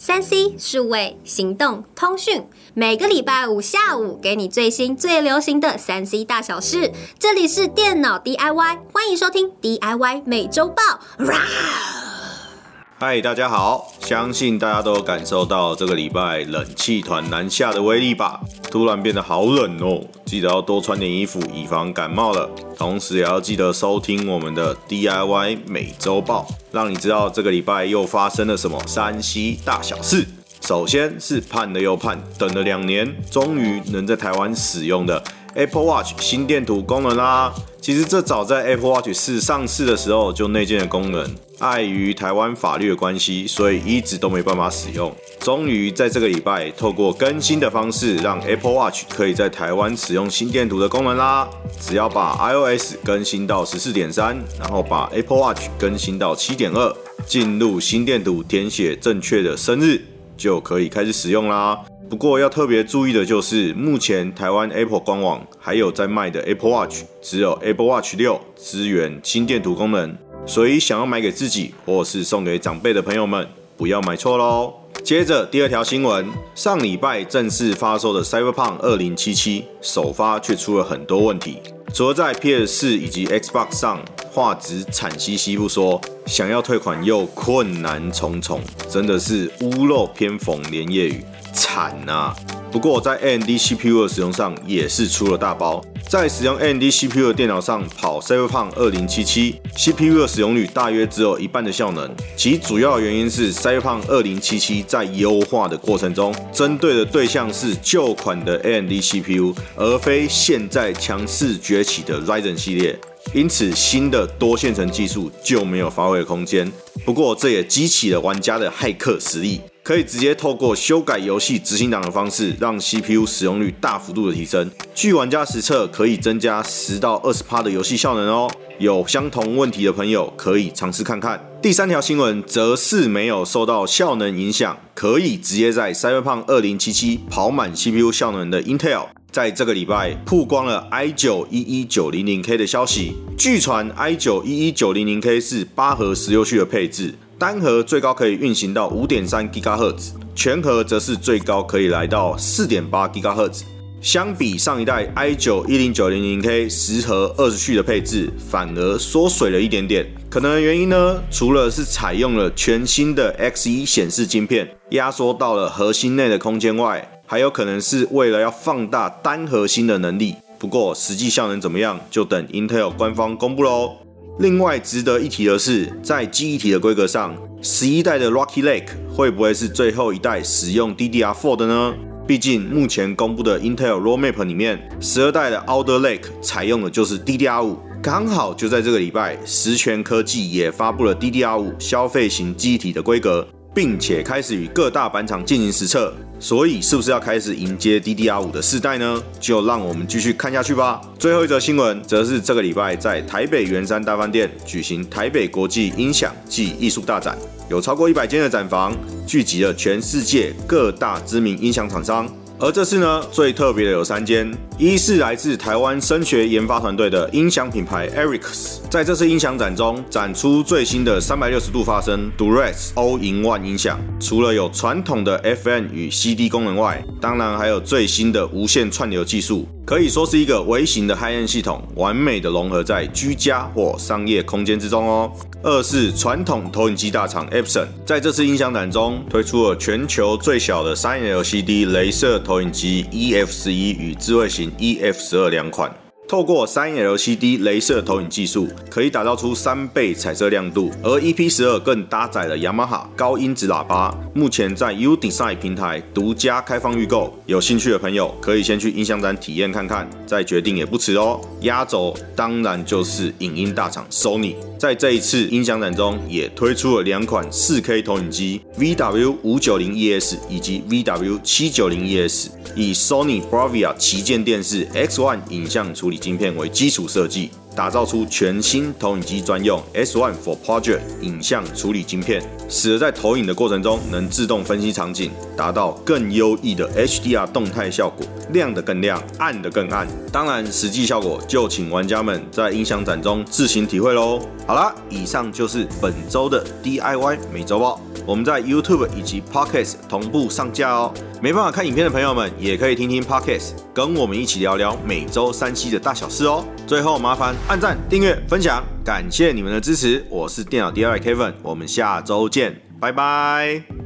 三 C 数位行动通讯，每个礼拜五下午给你最新最流行的三 C 大小事。这里是电脑 DIY，欢迎收听 DIY 每周报。嗨，大家好！相信大家都有感受到这个礼拜冷气团南下的威力吧？突然变得好冷哦，记得要多穿点衣服，以防感冒了。同时也要记得收听我们的 DIY 每周报，让你知道这个礼拜又发生了什么山西大小事。首先是盼了又盼，等了两年，终于能在台湾使用的 Apple Watch 心电图功能啦。其实这早在 Apple Watch 四上市的时候就内建的功能，碍于台湾法律的关系，所以一直都没办法使用。终于在这个礼拜，透过更新的方式，让 Apple Watch 可以在台湾使用心电图的功能啦。只要把 iOS 更新到十四点三，然后把 Apple Watch 更新到七点二，进入心电图，填写正确的生日，就可以开始使用啦。不过要特别注意的就是，目前台湾 Apple 官网还有在卖的 Apple Watch，只有 Apple Watch 六支援心电图功能，所以想要买给自己或是送给长辈的朋友们，不要买错喽。接着第二条新闻，上礼拜正式发售的 Cyberpunk 二零七七首发却出了很多问题，除了在 PS 四以及 Xbox 上画质惨兮兮不说，想要退款又困难重重，真的是屋漏偏逢连夜雨。惨呐！不过在 AMD CPU 的使用上也是出了大包，在使用 AMD CPU 的电脑上跑 Cyberpunk 2077，CPU 的使用率大约只有一半的效能。其主要原因是 Cyberpunk 2077在优化的过程中，针对的对象是旧款的 AMD CPU，而非现在强势崛起的 Ryzen 系列，因此新的多线程技术就没有发挥空间。不过这也激起了玩家的骇客实力。可以直接透过修改游戏执行档的方式，让 CPU 使用率大幅度的提升。据玩家实测，可以增加十到二十趴的游戏效能哦。有相同问题的朋友可以尝试看看。第三条新闻则是没有受到效能影响，可以直接在 Cyberpunk 2077跑满 CPU 效能的 Intel，在这个礼拜曝光了 i9-11900K 的消息。据传 i9-11900K 是八核十六序的配置。单核最高可以运行到五点三 GHz，全核则是最高可以来到四点八 GHz。相比上一代 i 九一零九零零 K 十核二十序的配置，反而缩水了一点点。可能原因呢，除了是采用了全新的 X 一显示晶片，压缩到了核心内的空间外，还有可能是为了要放大单核心的能力。不过实际效能怎么样，就等 Intel 官方公布喽。另外值得一提的是，在记忆体的规格上，十一代的 Rocky Lake 会不会是最后一代使用 DDR4 的呢？毕竟目前公布的 Intel Roadmap 里面，十二代的 Alder Lake 采用的就是 DDR5。刚好就在这个礼拜，十全科技也发布了 DDR5 消费型记忆体的规格。并且开始与各大板厂进行实测，所以是不是要开始迎接 DDR 五的世代呢？就让我们继续看下去吧。最后一则新闻则是这个礼拜在台北圆山大饭店举行台北国际音响暨艺术大展，有超过一百间的展房，聚集了全世界各大知名音响厂商。而这次呢，最特别的有三间，一是来自台湾声学研发团队的音响品牌 Eric's，在这次音响展中展出最新的三百六十度发声 Durex All-in-One 音响，除了有传统的 FM 与 CD 功能外，当然还有最新的无线串流技术。可以说是一个微型的 Hi-End 系统，完美的融合在居家或商业空间之中哦。二是传统投影机大厂 Epson，在这次音响展中推出了全球最小的三 LCD 镭射投影机 EF 十一与智慧型 EF 十二两款。透过三 LCD 镭射投影技术，可以打造出三倍彩色亮度。而 EP 十二更搭载了雅马哈高音质喇叭，目前在 U Design 平台独家开放预购。有兴趣的朋友可以先去音响展体验看看，再决定也不迟哦。压轴当然就是影音大厂 Sony，在这一次音响展中也推出了两款 4K 投影机 VW 五九零 ES 以及 VW 七九零 ES，以 Sony Bravia 旗舰电视 X1 影像处理。晶片为基础设计，打造出全新投影机专用 S1 for Project 影像处理晶片，使得在投影的过程中能自动分析场景，达到更优异的 HDR 动态效果，亮的更亮，暗的更暗。当然，实际效果就请玩家们在音响展中自行体会喽。好啦，以上就是本周的 DIY 每周报。我们在 YouTube 以及 Podcast 同步上架哦。没办法看影片的朋友们，也可以听听 Podcast，跟我们一起聊聊每周三期的大小事哦。最后麻烦按赞、订阅、分享，感谢你们的支持。我是电脑 DIY Kevin，我们下周见，拜拜。